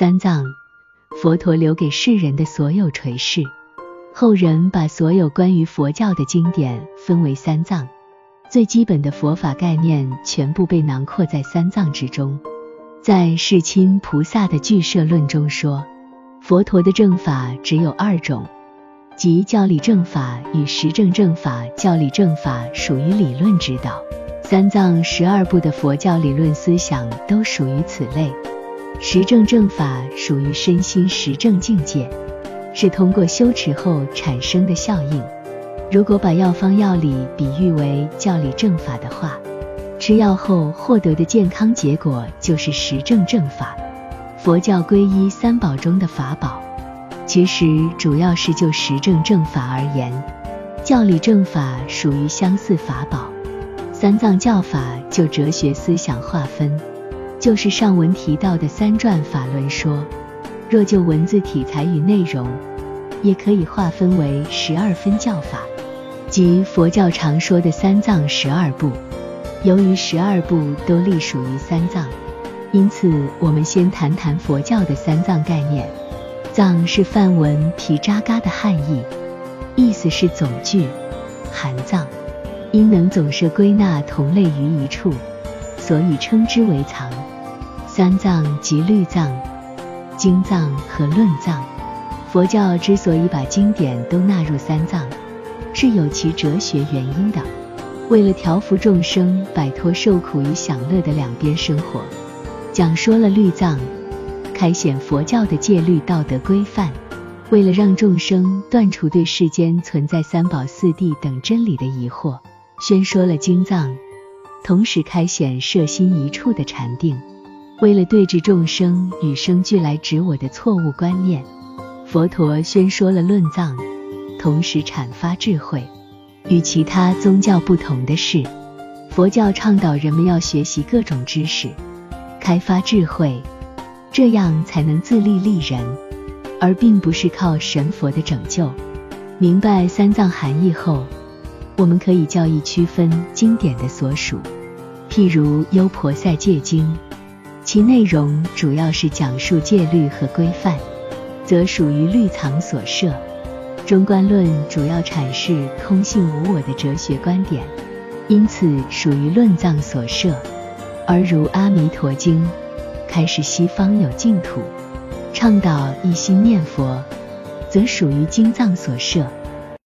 三藏，佛陀留给世人的所有垂示。后人把所有关于佛教的经典分为三藏，最基本的佛法概念全部被囊括在三藏之中。在世亲菩萨的俱舍论中说，佛陀的正法只有二种，即教理正法与实证正法。教理正法属于理论指导，三藏十二部的佛教理论思想都属于此类；实证正法属于身心实证境界。是通过修持后产生的效应。如果把药方药理比喻为教理正法的话，吃药后获得的健康结果就是实证正法。佛教皈依三宝中的法宝，其实主要是就实证正法而言，教理正法属于相似法宝。三藏教法就哲学思想划分，就是上文提到的三转法轮说。若就文字体裁与内容，也可以划分为十二分教法，即佛教常说的三藏十二部。由于十二部都隶属于三藏，因此我们先谈谈佛教的三藏概念。藏是梵文皮扎嘎的汉译，意思是总聚、含藏，因能总摄归纳同类于一处，所以称之为藏。三藏即律藏。经藏和论藏，佛教之所以把经典都纳入三藏，是有其哲学原因的。为了调伏众生摆脱受苦与享乐的两边生活，讲说了律藏，开显佛教的戒律道德规范；为了让众生断除对世间存在三宝四谛等真理的疑惑，宣说了经藏，同时开显摄心一处的禅定。为了对治众生与生俱来执我的错误观念，佛陀宣说了论藏，同时阐发智慧。与其他宗教不同的是，佛教倡导人们要学习各种知识，开发智慧，这样才能自立立人，而并不是靠神佛的拯救。明白三藏含义后，我们可以较易区分经典的所属。譬如《优婆塞戒经》。其内容主要是讲述戒律和规范，则属于律藏所摄；中观论主要阐释空性无我的哲学观点，因此属于论藏所摄；而如阿弥陀经，开始西方有净土，倡导一心念佛，则属于经藏所摄。